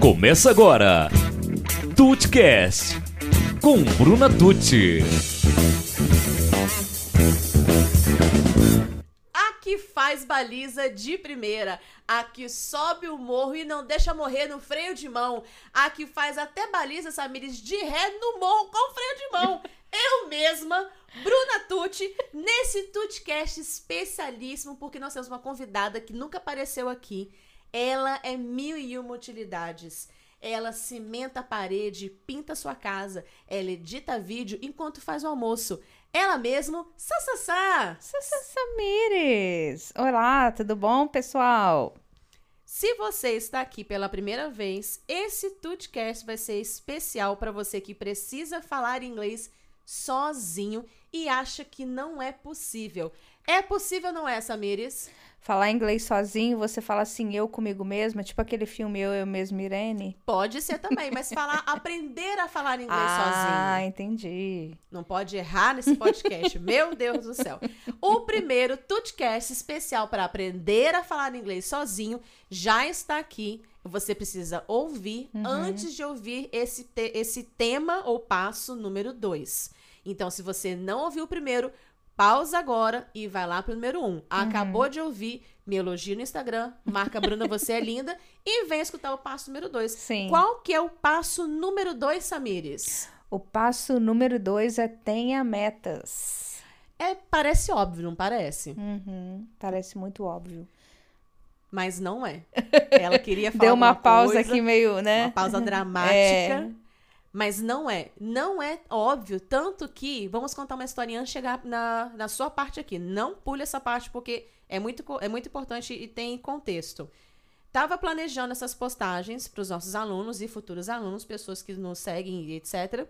Começa agora. Tutcast com Bruna Tucci. A que faz baliza de primeira, a que sobe o morro e não deixa morrer no freio de mão, a que faz até baliza, Samires, de ré no morro com freio de mão. Eu mesma, Bruna Tucci, nesse Tutcast especialíssimo, porque nós temos uma convidada que nunca apareceu aqui. Ela é mil e uma utilidades. Ela cimenta a parede, pinta sua casa, ela edita vídeo enquanto faz o almoço. Ela mesmo, Sassá! Samires! Olá, tudo bom, pessoal? Se você está aqui pela primeira vez, esse Tutcast vai ser especial para você que precisa falar inglês sozinho e acha que não é possível. É possível, não é, Samires? Falar inglês sozinho, você fala assim, eu comigo mesma, tipo aquele filme Eu, Eu Mesmo, Irene? Pode ser também, mas falar, aprender a falar inglês Ah, sozinho. entendi. Não pode errar nesse podcast, meu Deus do céu. O primeiro Tutcast especial para aprender a falar inglês sozinho já está aqui. Você precisa ouvir antes de ouvir esse, te- esse tema ou passo número 2. Então, se você não ouviu o primeiro, pausa agora e vai lá pro número 1. Um. Acabou de ouvir, me elogia no Instagram, marca Bruna, você é linda, e vem escutar o passo número 2. Sim. Qual que é o passo número 2, Samires? O passo número dois é tenha metas. É, parece óbvio, não parece? Uhum, parece muito óbvio. Mas não é. Ela queria falar Deu uma pausa coisa, aqui meio, né? uma pausa dramática. É. Mas não é. Não é óbvio. Tanto que. Vamos contar uma historinha antes de chegar na, na sua parte aqui. Não pule essa parte, porque é muito, é muito importante e tem contexto. Tava planejando essas postagens para os nossos alunos e futuros alunos, pessoas que nos seguem e etc.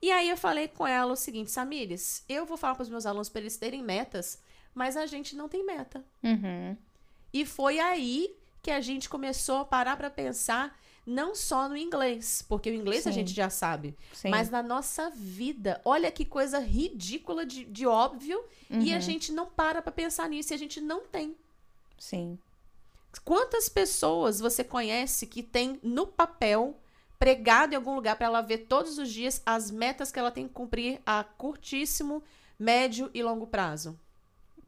E aí eu falei com ela o seguinte, Samires, eu vou falar para os meus alunos para eles terem metas, mas a gente não tem meta. Uhum. E foi aí que a gente começou a parar para pensar não só no inglês, porque o inglês a Sim. gente já sabe, Sim. mas na nossa vida. Olha que coisa ridícula de, de óbvio e Uhum. a gente não para para pensar nisso e a gente não tem. Sim. Quantas pessoas você conhece que tem no papel pregado em algum lugar para ela ver todos os dias as metas que ela tem que cumprir a curtíssimo, médio e longo prazo?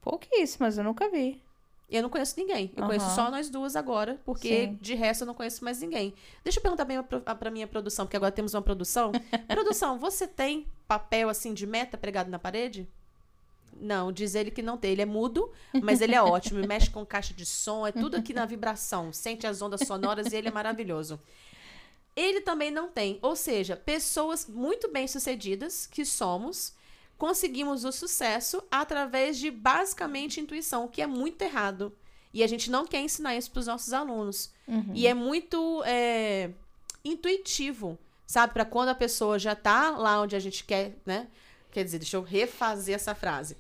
Pouquíssimas, eu nunca vi. Eu não conheço ninguém. Eu conheço Aham. só nós duas agora, porque Sim. de resto eu não conheço mais ninguém. Deixa eu perguntar bem pra, pra minha produção, porque agora temos uma produção. produção, você tem papel assim de meta pregado na parede? Não, diz ele que não tem. Ele é mudo, mas ele é ótimo. Mexe com caixa de som, é tudo aqui na vibração. Sente as ondas sonoras e ele é maravilhoso. Ele também não tem. Ou seja, pessoas muito bem-sucedidas que somos, conseguimos o sucesso através de basicamente intuição, o que é muito errado. E a gente não quer ensinar isso para os nossos alunos. Uhum. E é muito é, intuitivo, sabe? Para quando a pessoa já tá lá onde a gente quer, né? Quer dizer, deixa eu refazer essa frase.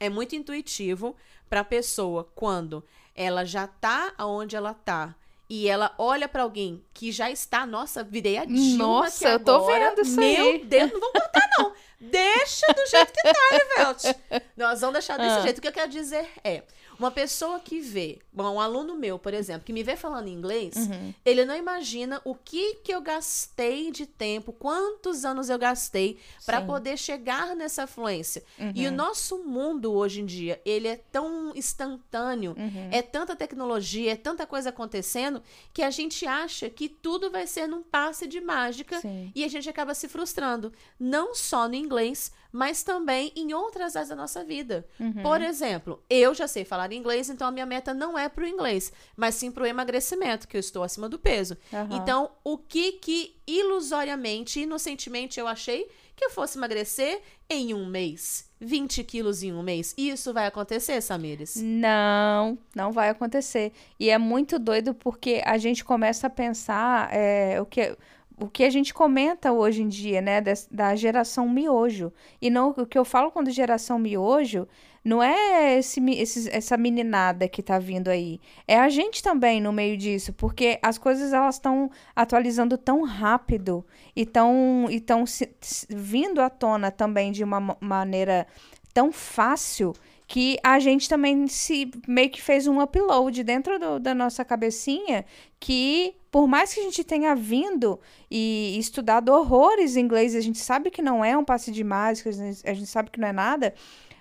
É muito intuitivo para a pessoa quando ela já tá aonde ela tá e ela olha para alguém que já está, nossa, virei a Dilma Nossa, eu tô vendo isso Meu aí. Deus, não vamos contar não. Deixa do jeito que tá, Evelt. Nós vamos deixar desse Ah. jeito. O que eu quero dizer é, uma pessoa que vê, bom, um aluno meu, por exemplo, que me vê falando inglês, Uhum. ele não imagina o que que eu gastei de tempo, quantos anos eu gastei para poder chegar nessa fluência. E o Uhum. nosso mundo hoje em dia, ele é tão instantâneo, Uhum. é tanta tecnologia, é tanta coisa acontecendo que a gente acha que tudo vai ser num passe de mágica Sim. e a gente acaba se frustrando, não só no inglês, mas também em outras áreas da nossa vida. Uhum. Por exemplo, eu já sei falar inglês, então a minha meta não é pro inglês, mas sim pro emagrecimento, que eu estou acima do peso. Aham. Então, o que que ilusoriamente, inocentemente eu achei que eu fosse emagrecer em um mês, 20 quilos em um mês. Isso vai acontecer, Samires? Não, não vai acontecer. E é muito doido porque a gente começa a pensar é, o que o que a gente comenta hoje em dia, né, da geração miojo. E não o que eu falo quando geração miojo não é esse, esses- essa meninada que tá vindo aí. É a gente também no meio disso, porque as coisas elas estão atualizando tão rápido e estão e tão vindo à tona também de uma ma- maneira tão fácil que a gente também se meio que fez um upload dentro do, da nossa cabecinha que por mais que a gente tenha vindo e estudado horrores em inglês, a gente sabe que não é um passe de mágica, a gente sabe que não é nada,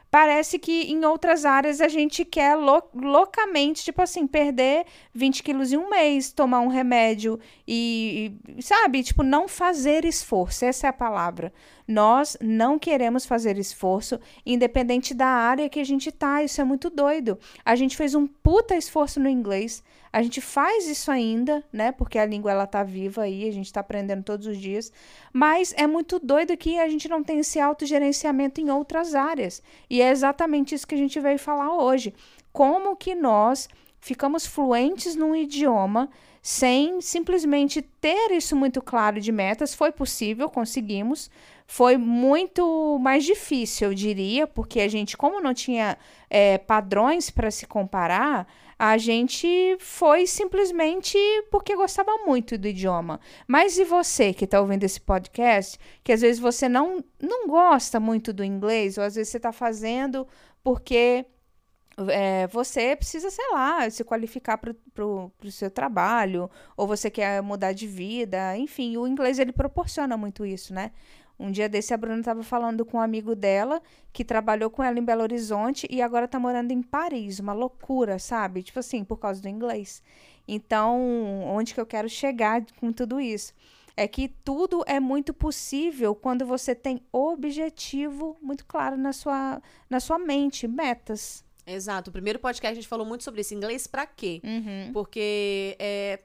parece que em outras áreas a gente quer loucamente, tipo assim, perder 20 quilos em um mês, tomar um remédio e, e, sabe, tipo, não fazer esforço. Essa é a palavra. Nós não queremos fazer esforço, independente da área que a gente tá. Isso é muito doido. A gente fez um puta esforço no inglês. A gente faz isso ainda, né? Porque a língua ela tá viva aí, a gente tá aprendendo todos os dias. Mas é muito doido que a gente não tem esse autogerenciamento em outras áreas. E é exatamente isso que a gente veio falar hoje. Como que nós ficamos fluentes num idioma sem simplesmente ter isso muito claro de metas. Foi possível, conseguimos. Foi muito mais difícil, eu diria, porque a gente, como não tinha é, padrões para se comparar, a gente foi simplesmente porque gostava muito do idioma. Mas e você que está ouvindo esse podcast, que às vezes você não, não gosta muito do inglês, ou às vezes você está fazendo porque é, você precisa, sei lá, se qualificar para o seu trabalho, ou você quer mudar de vida, enfim, o inglês ele proporciona muito isso, né? Um dia desse a Bruna estava falando com um amigo dela que trabalhou com ela em Belo Horizonte e agora está morando em Paris, uma loucura, sabe? Tipo assim, por causa do inglês. Então, onde que eu quero chegar com tudo isso? É que tudo é muito possível quando você tem objetivo muito claro na sua, na sua mente, metas. Exato. O primeiro podcast a gente falou muito sobre isso. Inglês para quê? Uhum. Porque é,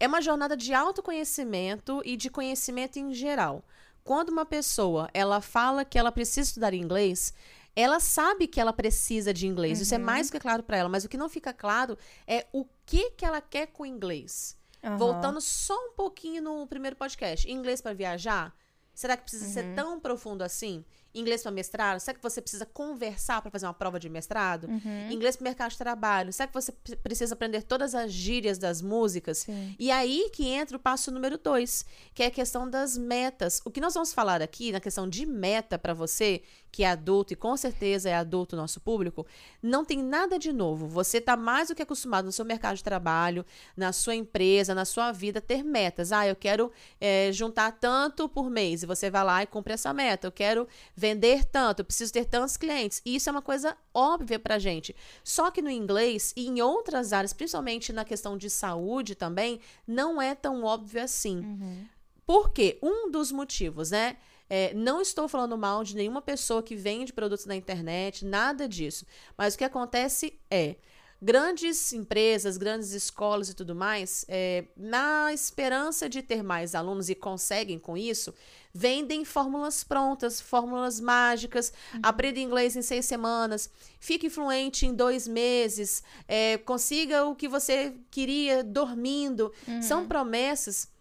é uma jornada de autoconhecimento e de conhecimento em geral. Quando uma pessoa ela fala que ela precisa estudar inglês, ela sabe que ela precisa de inglês. Uhum. Isso é uhum. mais do que claro para ela. Mas o que não fica claro é o que, que ela quer com o inglês. Uhum. Voltando só um pouquinho no primeiro podcast. Inglês para viajar? Será que precisa uhum. ser tão profundo assim? Inglês para mestrado? Será que você precisa conversar para fazer uma prova de mestrado? Uhum. Inglês para mercado de trabalho? Será que você precisa aprender todas as gírias das músicas? Sim. E aí que entra o passo número dois, que é a questão das metas. O que nós vamos falar aqui na questão de meta para você, que é adulto e com certeza é adulto nosso público, não tem nada de novo. Você está mais do que acostumado no seu mercado de trabalho, na sua empresa, na sua vida, ter metas. Ah, eu quero é, juntar tanto por mês e você vai lá e cumpre essa meta. Eu quero vender tanto, eu preciso ter tantos clientes. E isso é uma coisa óbvia pra gente. Só que no inglês e em outras áreas, principalmente na questão de saúde também, não é tão óbvio assim. Uhum. Por quê? Um dos motivos, né? É, não estou falando mal de nenhuma pessoa que vende produtos na internet, nada disso. Mas o que acontece é. Grandes empresas, grandes escolas e tudo mais, é, na esperança de ter mais alunos e conseguem com isso, vendem fórmulas prontas, fórmulas mágicas, uhum. aprenda inglês em seis semanas, fique fluente em dois meses, é, consiga o que você queria dormindo. Uhum. São promessas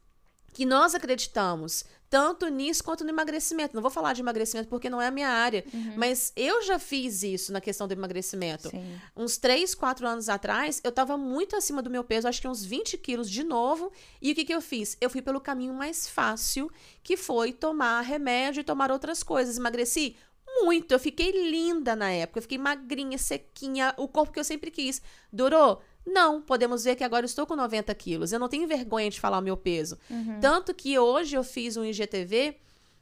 que nós acreditamos tanto nisso quanto no emagrecimento. Não vou falar de emagrecimento porque não é a minha área, uhum. mas eu já fiz isso na questão do emagrecimento. Sim. Uns 3, 4 anos atrás, eu estava muito acima do meu peso, acho que uns 20 quilos de novo. E o que, que eu fiz? Eu fui pelo caminho mais fácil, que foi tomar remédio e tomar outras coisas. Emagreci muito. Eu fiquei linda na época. Eu fiquei magrinha, sequinha, o corpo que eu sempre quis. Durou não, podemos ver que agora eu estou com 90 quilos. Eu não tenho vergonha de falar o meu peso. Uhum. Tanto que hoje eu fiz um IGTV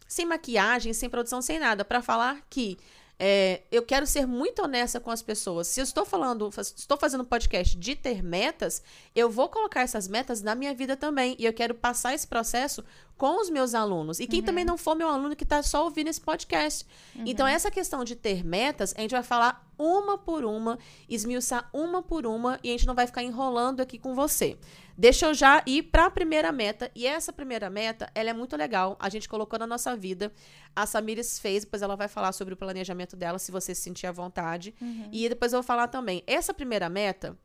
sem maquiagem, sem produção, sem nada, para falar que é, eu quero ser muito honesta com as pessoas. Se eu estou falando, estou fazendo um podcast de ter metas, eu vou colocar essas metas na minha vida também. E eu quero passar esse processo com os meus alunos. E quem uhum. também não for meu aluno que está só ouvindo esse podcast. Uhum. Então, essa questão de ter metas, a gente vai falar uma por uma, esmiuçar uma por uma, e a gente não vai ficar enrolando aqui com você. Deixa eu já ir para a primeira meta. E essa primeira meta, ela é muito legal. A gente colocou na nossa vida. A Samires fez, depois ela vai falar sobre o planejamento dela, se você se sentir à vontade. Uhum. E depois eu vou falar também. Essa primeira meta,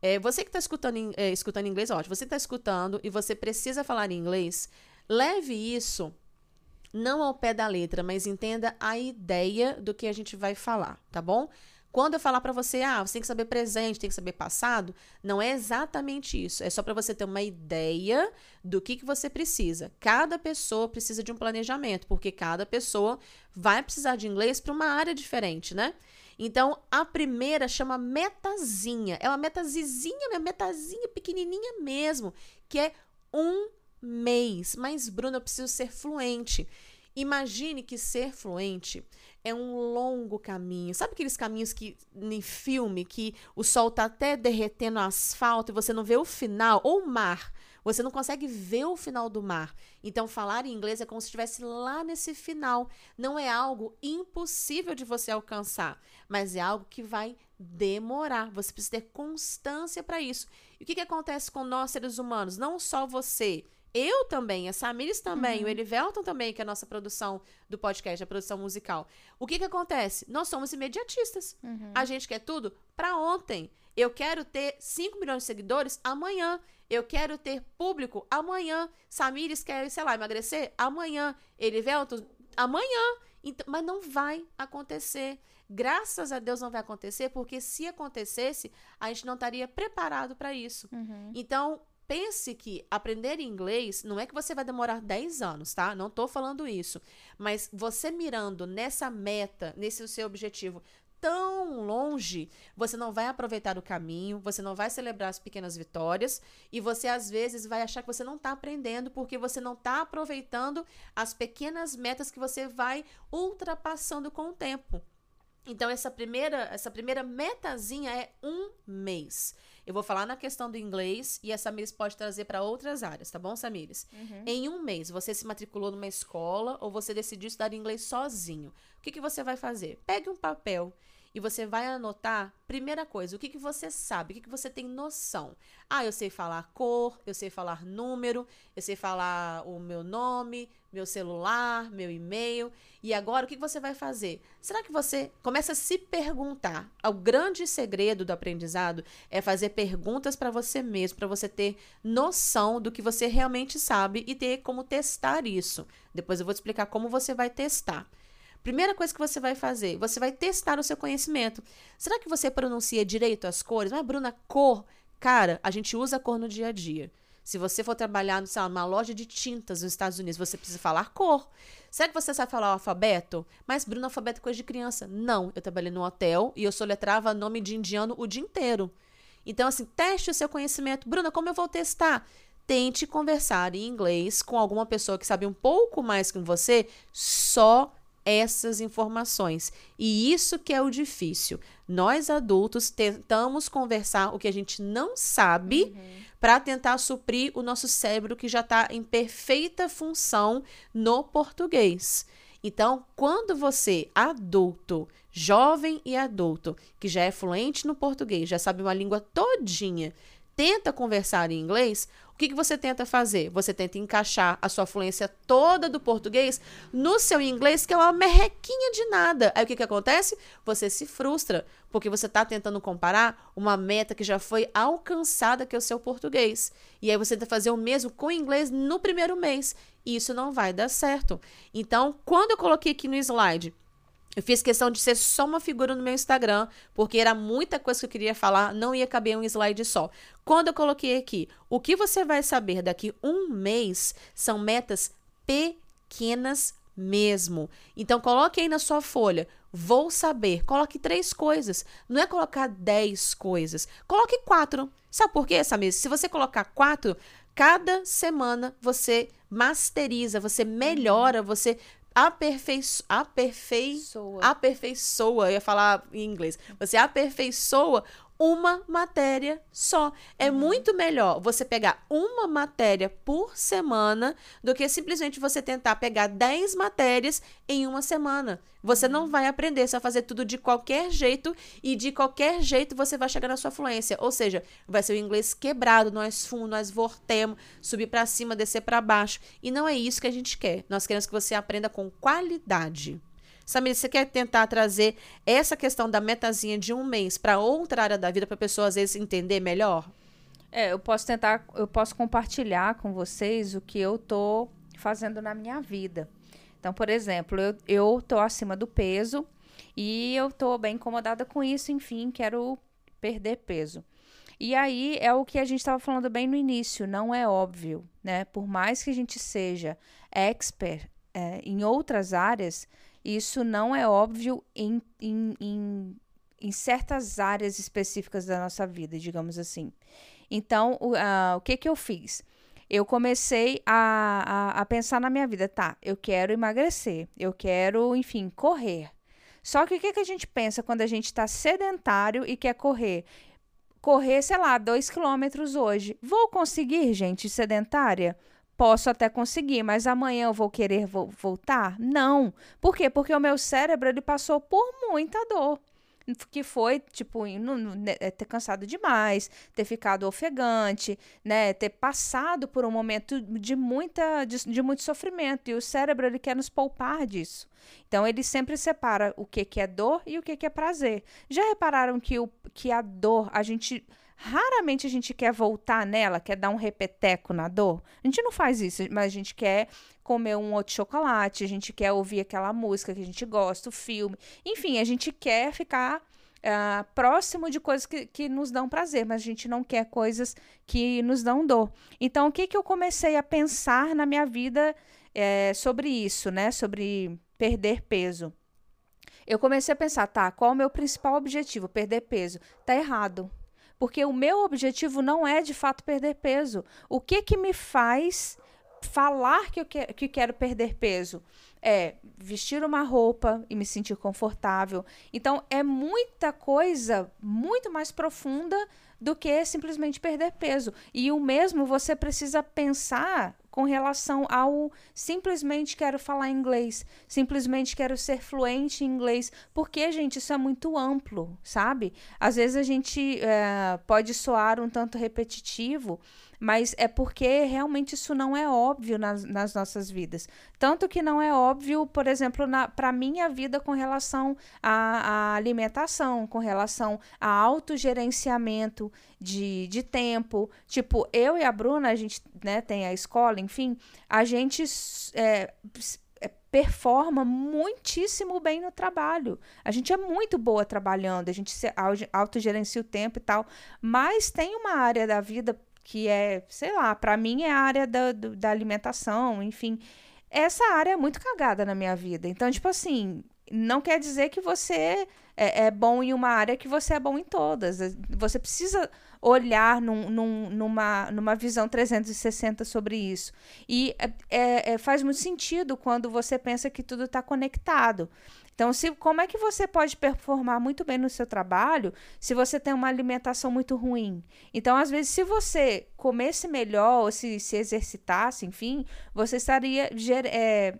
é, você que está escutando, é, escutando inglês, ótimo. Você está escutando e você precisa falar inglês, leve isso não ao pé da letra, mas entenda a ideia do que a gente vai falar, tá bom? Quando eu falar para você, ah, você tem que saber presente, tem que saber passado, não é exatamente isso. É só para você ter uma ideia do que, que você precisa. Cada pessoa precisa de um planejamento, porque cada pessoa vai precisar de inglês para uma área diferente, né? Então, a primeira chama metazinha. É uma metazizinha, uma metazinha pequenininha mesmo, que é um mês. Mas, Bruna, eu preciso ser fluente. Imagine que ser fluente é um longo caminho. Sabe aqueles caminhos que em filme que o sol tá até derretendo o asfalto e você não vê o final ou o mar? Você não consegue ver o final do mar. Então, falar em inglês é como se estivesse lá nesse final. Não é algo impossível de você alcançar, mas é algo que vai demorar. Você precisa ter constância para isso. E o que, que acontece com nós, seres humanos? Não só você eu também, a Samiris também, uhum. o Elivelton também, que é a nossa produção do podcast, a produção musical. O que que acontece? Nós somos imediatistas. Uhum. A gente quer tudo para ontem. Eu quero ter 5 milhões de seguidores amanhã. Eu quero ter público amanhã. Samiris quer, sei lá, emagrecer amanhã. Elivelton, amanhã. Então, mas não vai acontecer. Graças a Deus não vai acontecer, porque se acontecesse, a gente não estaria preparado para isso. Uhum. Então, pense que aprender inglês não é que você vai demorar 10 anos, tá? Não tô falando isso. Mas você mirando nessa meta, nesse seu objetivo tão longe, você não vai aproveitar o caminho, você não vai celebrar as pequenas vitórias e você às vezes vai achar que você não está aprendendo porque você não está aproveitando as pequenas metas que você vai ultrapassando com o tempo. Então essa primeira, essa primeira metazinha é um mês. Eu vou falar na questão do inglês e a Samires pode trazer para outras áreas, tá bom, Samires? Uhum. Em um mês, você se matriculou numa escola ou você decidiu estudar inglês sozinho. O que, que você vai fazer? Pegue um papel e você vai anotar, primeira coisa, o que, que você sabe, o que, que você tem noção. Ah, eu sei falar cor, eu sei falar número, eu sei falar o meu nome, meu celular, meu e-mail. E agora o que, que você vai fazer? Será que você começa a se perguntar? O grande segredo do aprendizado é fazer perguntas para você mesmo, para você ter noção do que você realmente sabe e ter como testar isso. Depois eu vou te explicar como você vai testar. Primeira coisa que você vai fazer, você vai testar o seu conhecimento. Será que você pronuncia direito as cores? Mas, Bruna, cor. Cara, a gente usa cor no dia a dia. Se você for trabalhar sei lá, numa loja de tintas nos Estados Unidos, você precisa falar cor. Será que você sabe falar o alfabeto? Mas, Bruno, alfabeto é coisa de criança. Não, eu trabalhei no hotel e eu soletrava nome de indiano o dia inteiro. Então, assim, teste o seu conhecimento. Bruna, como eu vou testar? Tente conversar em inglês com alguma pessoa que sabe um pouco mais que você, só essas informações. E isso que é o difícil. Nós adultos tentamos conversar o que a gente não sabe uhum. para tentar suprir o nosso cérebro que já está em perfeita função no português. Então, quando você, adulto, jovem e adulto, que já é fluente no português, já sabe uma língua todinha, tenta conversar em inglês, o que, que você tenta fazer? Você tenta encaixar a sua fluência toda do português no seu inglês, que é uma merrequinha de nada. Aí o que, que acontece? Você se frustra, porque você está tentando comparar uma meta que já foi alcançada, que é o seu português. E aí você tenta fazer o mesmo com o inglês no primeiro mês. E isso não vai dar certo. Então, quando eu coloquei aqui no slide eu fiz questão de ser só uma figura no meu Instagram, porque era muita coisa que eu queria falar, não ia caber um slide só. Quando eu coloquei aqui, o que você vai saber daqui um mês são metas pequenas mesmo. Então, coloque aí na sua folha. Vou saber. Coloque três coisas. Não é colocar dez coisas. Coloque quatro. Sabe por quê, Samir? Se você colocar quatro, cada semana você masteriza, você melhora, você aperfeiçoa, aperfeiçoa, aperfeiçoa, eu ia falar em inglês. Você aperfeiçoa uma matéria só. É uhum. muito melhor você pegar uma matéria por semana do que simplesmente você tentar pegar 10 matérias em uma semana. Você não uhum. vai aprender, você vai fazer tudo de qualquer jeito e de qualquer jeito você vai chegar na sua fluência. Ou seja, vai ser o inglês quebrado, nós fundo, nós vortemos, subir para cima, descer para baixo. E não é isso que a gente quer. Nós queremos que você aprenda com qualidade. Samir, você quer tentar trazer essa questão da metazinha de um mês para outra área da vida para a pessoa às vezes entender melhor? É, eu posso tentar, eu posso compartilhar com vocês o que eu tô fazendo na minha vida. Então, por exemplo, eu, eu tô acima do peso E eu tô bem incomodada com isso, enfim, quero perder peso. E aí é o que a gente estava falando bem no início, não é óbvio, né? Por mais que a gente seja expert é, em outras áreas, isso não é óbvio em, em, em, em, certas áreas específicas da nossa vida, digamos assim. Então, o, uh, o que, que eu fiz? Eu comecei a, a, a pensar na minha vida, tá? Eu quero emagrecer, eu quero, enfim, correr. Só que o que, que a gente pensa quando a gente está sedentário e quer correr? correr, sei lá, dois quilômetros hoje. Vou conseguir, gente, sedentária? Posso até conseguir, mas amanhã eu vou querer vo voltar? Não. Por quê? Porque o meu cérebro ele passou por muita dor que foi, tipo, né, é, ter cansado demais, ter ficado ofegante, né, ter passado por um momento de, muita, de, de, muito sofrimento, e o cérebro, ele quer nos poupar disso. Então, ele sempre separa o que, que é dor e o que, que é prazer. Já repararam que, o, que a dor, a gente raramente a gente quer voltar nela, quer dar um repeteco na dor. A gente não faz isso, mas a gente quer comer um outro chocolate, a gente quer ouvir aquela música que a gente gosta, o filme. Enfim, a gente quer ficar uh, próximo de coisas que, que nos dão prazer, mas a gente não quer coisas que nos dão dor. Então, o que, que eu comecei a pensar na minha vida é, sobre isso, né? Sobre perder peso. Eu comecei a pensar, tá, qual é o meu principal objetivo? Perder peso. Tá errado porque o meu objetivo não é de fato perder peso. O que que me faz falar que eu que, que quero perder peso? É vestir uma roupa e me sentir confortável. Então é muita coisa muito mais profunda do que simplesmente perder peso. E o mesmo você precisa pensar com relação ao simplesmente quero falar inglês, simplesmente quero ser fluente em inglês, porque, gente, isso é muito amplo, sabe? Às vezes a gente é, pode soar um tanto repetitivo, mas é porque realmente isso não é óbvio nas, nas nossas vidas. Tanto que não é óbvio, por exemplo, para minha vida com relação à, à, alimentação, com relação a autogerenciamento de, de tempo. Tipo, eu e a Bruna, a gente né, tem a escola, enfim, a gente é, é, performa muitíssimo bem no trabalho. A gente é muito boa trabalhando, a gente se autogerencia o tempo e tal, mas tem uma área da vida que é, sei lá, para mim é a área da, do, da alimentação, enfim. Essa área é muito cagada na minha vida. Então, tipo assim, não quer dizer que você é, é, bom em uma área que você é bom em todas. Você precisa olhar num, num, numa, numa visão 360 sobre isso. E é, é, é, faz muito sentido quando você pensa que tudo está conectado. Então, se, como é que você pode performar muito bem no seu trabalho se você tem uma alimentação muito ruim? Então, às vezes, se você comesse melhor ou se, se exercitasse, enfim, você estaria é,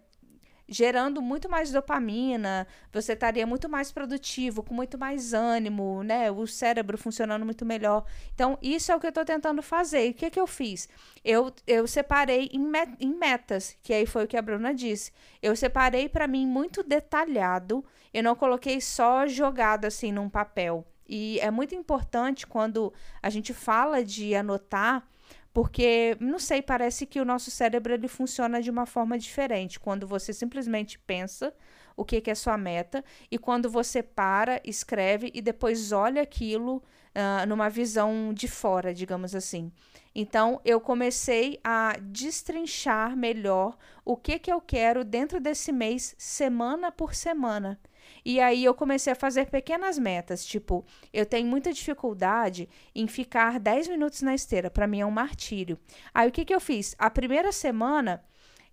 gerando muito mais dopamina, você estaria muito mais produtivo, com muito mais ânimo, né? O cérebro funcionando muito melhor. Então, isso é o que eu estou tentando fazer. E o que, que eu fiz? Eu, eu separei em, met em metas, que aí foi o que a Bruna disse. Eu separei para mim muito detalhado, eu não coloquei só jogado assim num papel. E é muito importante quando a gente fala de anotar porque, não sei, parece que o nosso cérebro ele funciona de uma forma diferente. Quando você simplesmente pensa o que, que é sua meta e quando você para, escreve e depois olha aquilo uh, numa visão de fora, digamos assim. Então, eu comecei a destrinchar melhor o que, que eu quero dentro desse mês, semana por semana. E aí eu comecei a fazer pequenas metas, tipo, eu tenho muita dificuldade em ficar 10 minutos na esteira, para mim é um martírio. Aí o que que eu fiz? A primeira semana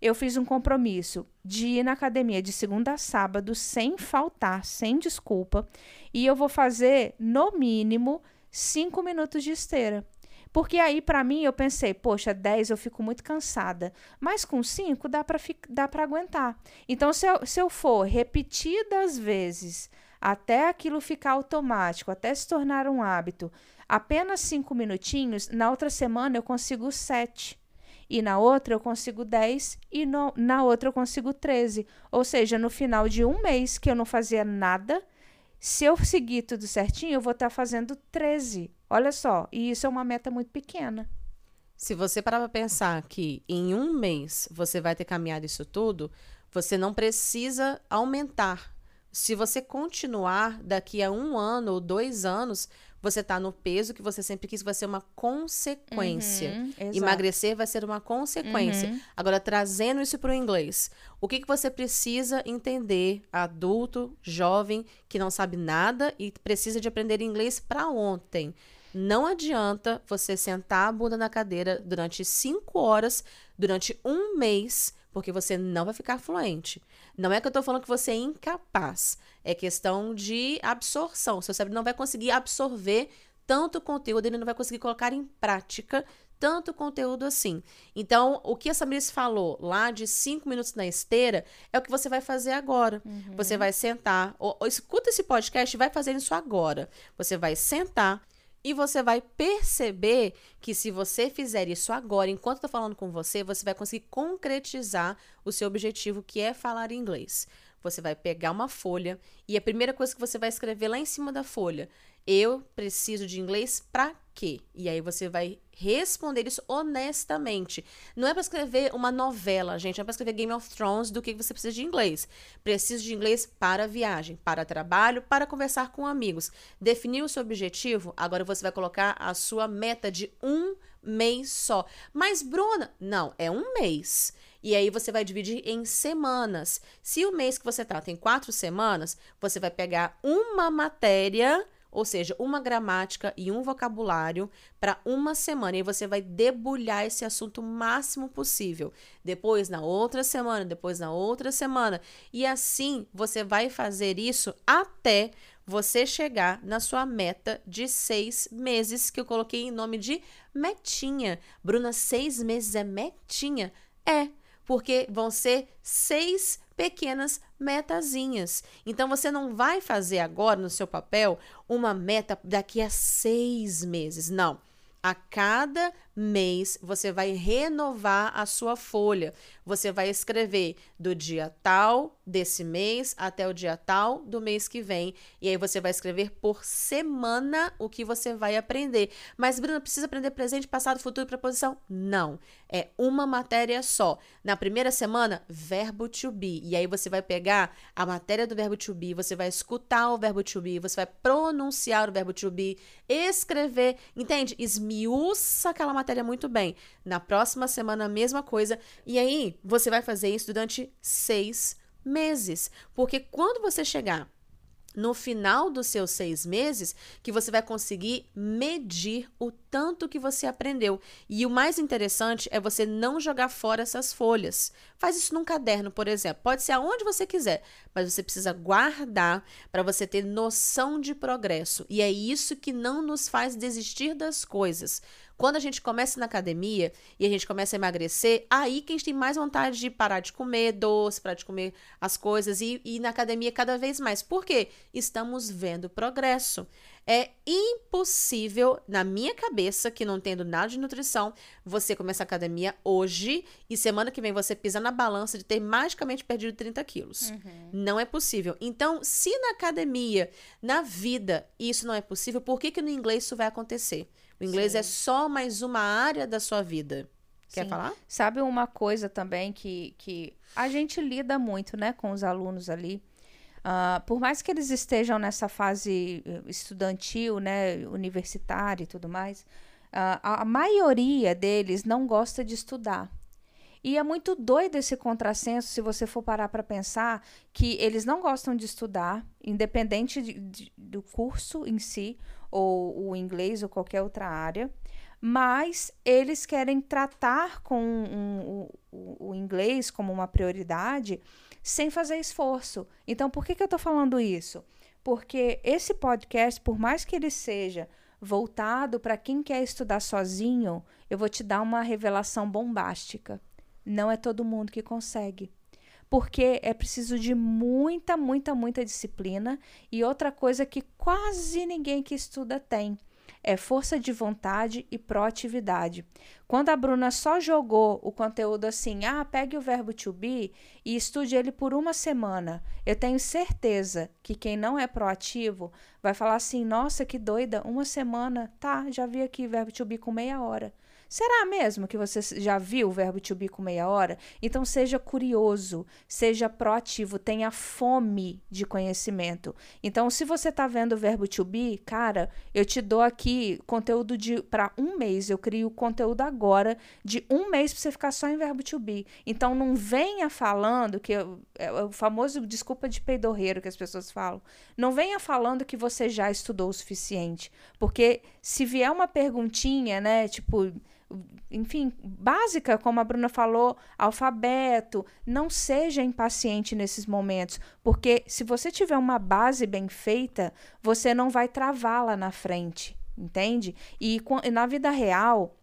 eu fiz um compromisso de ir na academia de segunda a sábado sem faltar, sem desculpa, e eu vou fazer no mínimo 5 minutos de esteira. Porque aí, para mim, eu pensei, poxa, 10 eu fico muito cansada. Mas com 5 dá para dá aguentar. Então, se eu, se eu for repetidas vezes até aquilo ficar automático, até se tornar um hábito, apenas 5 minutinhos, na outra semana eu consigo 7 e na outra eu consigo 10 e no, na outra eu consigo 13. Ou seja, no final de um mês que eu não fazia nada, se eu seguir tudo certinho, eu vou estar tá fazendo 13. Olha só, e isso é uma meta muito pequena. Se você parar para pensar que em um mês você vai ter caminhado isso tudo, você não precisa aumentar. Se você continuar daqui a um ano ou dois anos, você tá no peso que você sempre quis, vai ser uma consequência. Uhum. Emagrecer vai ser uma consequência. Uhum. Agora, trazendo isso para o inglês, o que, que você precisa entender, adulto, jovem, que não sabe nada e precisa de aprender inglês para ontem? Não adianta você sentar a bunda na cadeira durante cinco horas, durante um mês, porque você não vai ficar fluente. Não é que eu tô falando que você é incapaz. É questão de absorção. Seu cérebro não vai conseguir absorver tanto conteúdo, ele não vai conseguir colocar em prática tanto conteúdo assim. Então, o que a Samiris falou lá de cinco minutos na esteira é o que você vai fazer agora. Você vai sentar, ou, ou escuta esse podcast e vai fazer isso agora. Você vai sentar e você vai perceber que se você fizer isso agora, enquanto eu falando com você, você vai conseguir concretizar o seu objetivo, que é falar inglês. Você vai pegar uma folha e a primeira coisa que você vai escrever lá em cima da folha, eu preciso de inglês pra quê? E aí você vai responder isso honestamente. Não é para escrever uma novela, gente, não é para escrever Game of Thrones do que você precisa de inglês. Preciso de inglês para viagem, para trabalho, para conversar com amigos. Definiu o seu objetivo, agora você vai colocar a sua meta de um mês só. Mas, Bruna, não, é um mês. E aí você vai dividir em semanas. Se o mês que você tá tem quatro semanas, você vai pegar uma matéria ou seja, uma gramática e um vocabulário para uma semana. E você vai debulhar esse assunto o máximo possível. Depois na outra semana, depois na outra semana. E assim você vai fazer isso até você chegar na sua meta de seis meses, que eu coloquei em nome de metinha. Bruna, seis meses é metinha? É, porque vão ser seis pequenas metazinhas. Então você não vai fazer agora no seu papel uma meta daqui a seis meses. Não. A cada mês você vai renovar a sua folha. Você vai escrever do dia tal desse mês até o dia tal do mês que vem. E aí você vai escrever por semana o que você vai aprender. Mas, Bruna, precisa aprender presente, passado, futuro e preposição? Não. É uma matéria só. Na primeira semana, verbo to be. E aí você vai pegar a matéria do verbo to be, você vai escutar o verbo to be, você vai pronunciar o verbo to be, escrever, entende? Esmiuça aquela matéria muito bem. Na próxima semana, a mesma coisa. E aí, você vai fazer isso durante seis meses. Porque quando você chegar no final dos seus seis meses que você vai conseguir medir o tanto que você aprendeu. E o mais interessante é você não jogar fora essas folhas. Faz isso num caderno, por exemplo. Pode ser aonde você quiser, mas você precisa guardar para você ter noção de progresso. E é isso que não nos faz desistir das coisas. Quando a gente começa na academia e a gente começa a emagrecer, aí que a gente tem mais vontade de parar de comer doce, parar de comer as coisas e, ir na academia cada vez mais. Por quê? Estamos vendo progresso. É impossível, na minha cabeça, que não tendo nada de nutrição, você começar a academia hoje e semana que vem você pisa na balança de ter magicamente perdido 30 quilos. Não é possível. Então, se na academia, na vida, isso não é possível, por que, que no inglês isso vai acontecer? O inglês Sim. é só mais uma área da sua vida. Quer Sim. falar? Sabe uma coisa também que, que a gente lida muito, né, com os alunos ali. Ah, por mais que eles estejam nessa fase eh, estudantil, né, universitária e tudo mais, a, a maioria deles não gosta de estudar. E é muito doido esse contrassenso se você for parar para pensar que eles não gostam de estudar, independente de- de- do curso em si, ou o inglês ou qualquer outra área, mas eles querem tratar com um- o, o- o inglês como uma prioridade sem fazer esforço. Então, por que, que eu estou falando isso? Porque esse podcast, por mais que ele seja voltado para quem quer estudar sozinho, eu vou te dar uma revelação bombástica. Não é todo mundo que consegue. Porque é preciso de muita, muita, muita disciplina e outra coisa que quase ninguém que estuda tem é força de vontade e proatividade. Quando a Bruna só jogou o conteúdo assim, ah, pegue o verbo to be e estude ele por uma semana, eu tenho certeza que quem não é proativo vai falar assim: nossa, que doida, uma semana, tá, já vi aqui verbo to be com meia hora. Será mesmo que você já viu o verbo to be com meia hora? Então seja curioso, seja proativo, tenha fome de conhecimento. Então, se você está vendo o verbo to be, cara, eu te dou aqui conteúdo de para um mês. Eu crio conteúdo agora de um mês para você ficar só em verbo to be. Então, não venha falando que eu, é o famoso desculpa de peidorreiro que as pessoas falam. Não venha falando que você já estudou o suficiente, porque se vier uma perguntinha, né, tipo enfim, básica, como a Bruna falou, alfabeto. Não seja impaciente nesses momentos, porque se você tiver uma base bem feita, você não vai travar lá na frente, entende? E na vida real,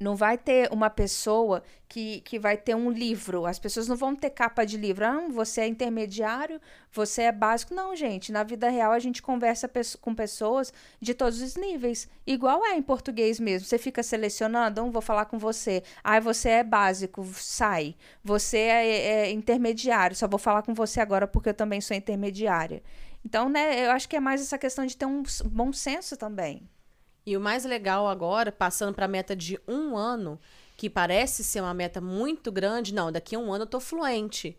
não vai ter uma pessoa que, que vai ter um livro. As pessoas não vão ter capa de livro. Ah, você é intermediário, você é básico. Não, gente. Na vida real, a gente conversa com pessoas de todos os níveis. Igual é em português mesmo. Você fica selecionando, não vou falar com você. Ah, você é básico, sai. Você é, é intermediário, só vou falar com você agora porque eu também sou intermediária. Então, né, eu acho que é mais essa questão de ter um bom senso também. E o mais legal agora, passando para a meta de um ano, que parece ser uma meta muito grande, não, daqui a um ano eu tô fluente.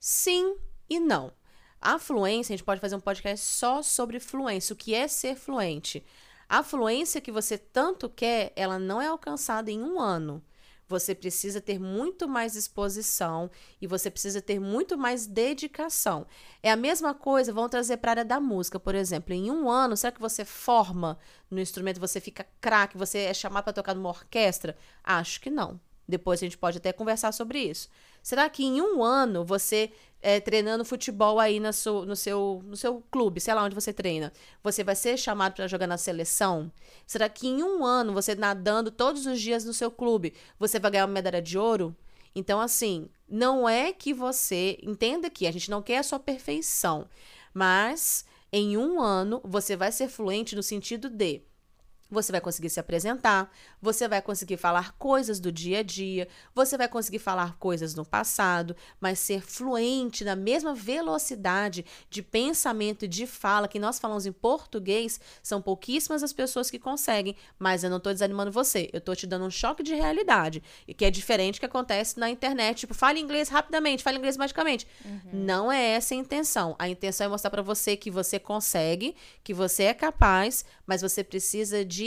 Sim e não. A fluência, a gente pode fazer um podcast só sobre fluência, o que é ser fluente. A fluência que você tanto quer, ela não é alcançada em um ano você precisa ter muito mais exposição e você precisa ter muito mais dedicação. É a mesma coisa, vamos trazer para a área da música, por exemplo. Em um ano, será que você forma no instrumento, você fica craque, você é chamado para tocar numa orquestra? Acho que não. Depois a gente pode até conversar sobre isso. Será que em um ano você é, treinando futebol aí no seu, no, seu, no seu clube, sei lá onde você treina, você vai ser chamado para jogar na seleção? Será que em um ano, você nadando todos os dias no seu clube, você vai ganhar uma medalha de ouro? Então, assim, não é que você. Entenda que a gente não quer a sua perfeição, mas em um ano você vai ser fluente no sentido de você vai conseguir se apresentar, você vai conseguir falar coisas do dia a dia, você vai conseguir falar coisas no passado, mas ser fluente na mesma velocidade de pensamento e de fala que nós falamos em português, são pouquíssimas as pessoas que conseguem, mas eu não estou desanimando você, eu estou te dando um choque de realidade, e que é diferente do que acontece na internet, tipo, fale inglês rapidamente, fale inglês magicamente. Uhum. Não é essa a intenção. A intenção é mostrar para você que você consegue, que você é capaz, mas você precisa de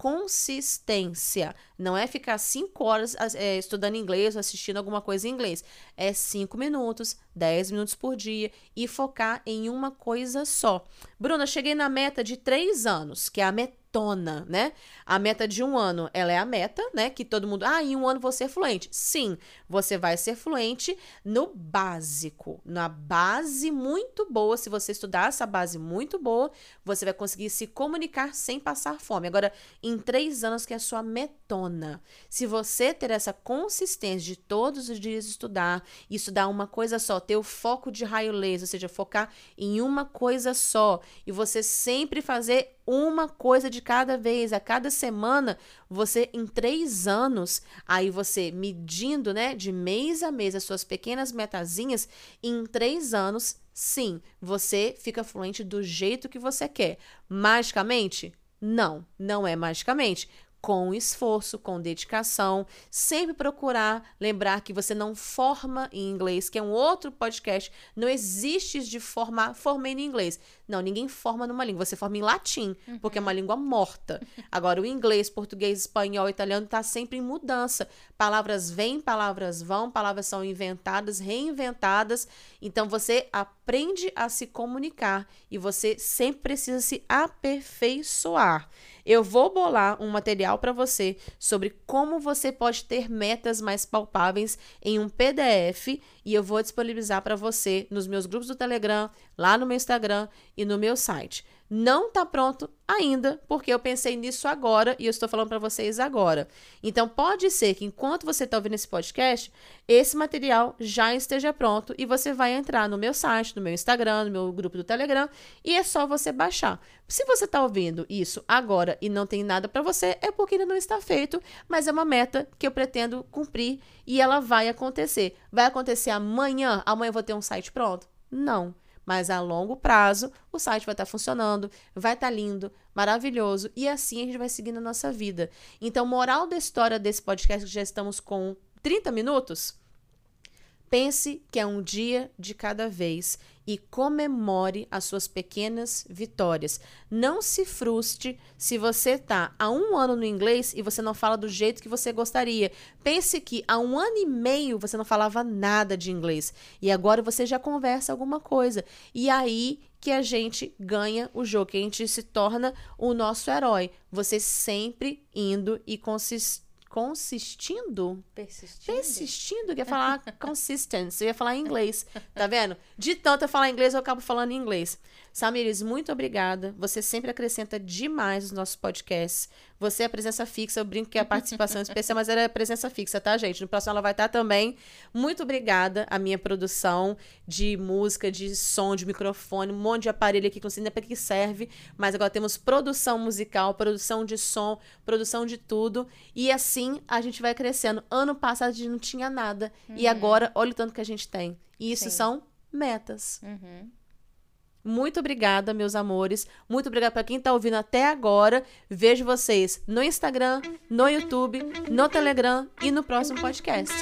consistência. Não é ficar cinco horas é, estudando inglês ou assistindo alguma coisa em inglês. É cinco minutos, dez minutos por dia e focar em uma coisa só. Bruna, cheguei na meta de três anos, que é a meta maratona, né? A meta de um ano, ela é a meta, né? Que todo mundo, ah, em um ano vou ser fluente. Sim, você vai ser fluente no básico, na base muito boa. Se você estudar essa base muito boa, você vai conseguir se comunicar sem passar fome. Agora, em três anos, que é a sua metona. Se você ter essa consistência de todos os dias estudar, estudar uma coisa só, ter o foco de raio laser, ou seja, focar em uma coisa só, e você sempre fazer uma coisa de cada vez, a cada semana, você em três anos, aí você medindo, né, de mês a mês as suas pequenas metazinhas, em três anos, sim, você fica fluente do jeito que você quer. Magicamente? Não, não é magicamente com esforço, com dedicação, sempre procurar lembrar que você não forma em inglês, que é um outro podcast. Não existe de formar, formei em inglês. Não, ninguém forma numa língua, você forma em latim, uhum. porque é uma língua morta. Agora, o inglês, português, espanhol, italiano está sempre em mudança. Palavras vêm, palavras vão, palavras são inventadas, reinventadas. Então, você aprende a se comunicar e você sempre precisa se aperfeiçoar. Eu vou bolar um material para você sobre como você pode ter metas mais palpáveis em um PDF e eu vou disponibilizar para você nos meus grupos do Telegram, lá no meu Instagram e no meu site não está pronto ainda, porque eu pensei nisso agora e eu estou falando para vocês agora. Então, pode ser que enquanto você está ouvindo esse podcast, esse material já esteja pronto e você vai entrar no meu site, no meu Instagram, no meu grupo do Telegram e é só você baixar. Se você está ouvindo isso agora e não tem nada para você, é porque ainda não está feito, mas é uma meta que eu pretendo cumprir e ela vai acontecer. Vai acontecer amanhã? Amanhã eu vou ter um site pronto? Não Mas a longo prazo, o site vai estar funcionando, vai estar lindo, maravilhoso, e assim a gente vai seguindo a nossa vida. Então, moral da história desse podcast, que já estamos com 30 minutos, pense que é um dia de cada vez e comemore as suas pequenas vitórias. Não se frustre se você está há um ano no inglês e você não fala do jeito que você gostaria. Pense que há um ano e meio você não falava nada de inglês e agora você já conversa alguma coisa. E aí que a gente ganha o jogo, que a gente se torna o nosso herói. Você sempre indo e consistindo consistindo. Persistindo. Persistindo, que ia falar consistency, eu ia falar em inglês. Tá vendo? De tanto eu falar inglês, eu acabo falando em inglês. Samires, muito obrigada. Você sempre acrescenta demais os nossos podcasts. Você é a presença fixa, eu brinco que é a participação especial, mas ela é a presença fixa, tá, gente? No próximo ela vai estar também. Muito obrigada à minha produção de música, de som, de microfone, um monte de aparelho aqui que não sei nem para que serve, mas agora temos produção musical, produção de som, produção de tudo. E assim a gente vai crescendo. Ano passado a gente não tinha nada. Uhum. E agora, olha o tanto que a gente tem. E isso Sim. são metas. Uhum. Muito obrigada, meus amores. Muito obrigada para quem está ouvindo até agora. Vejo vocês no Instagram, no YouTube, no Telegram e no próximo podcast.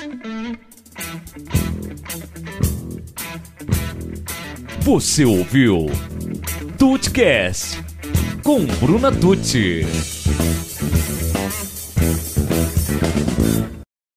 Você ouviu Tutcast com Bruna Tucci.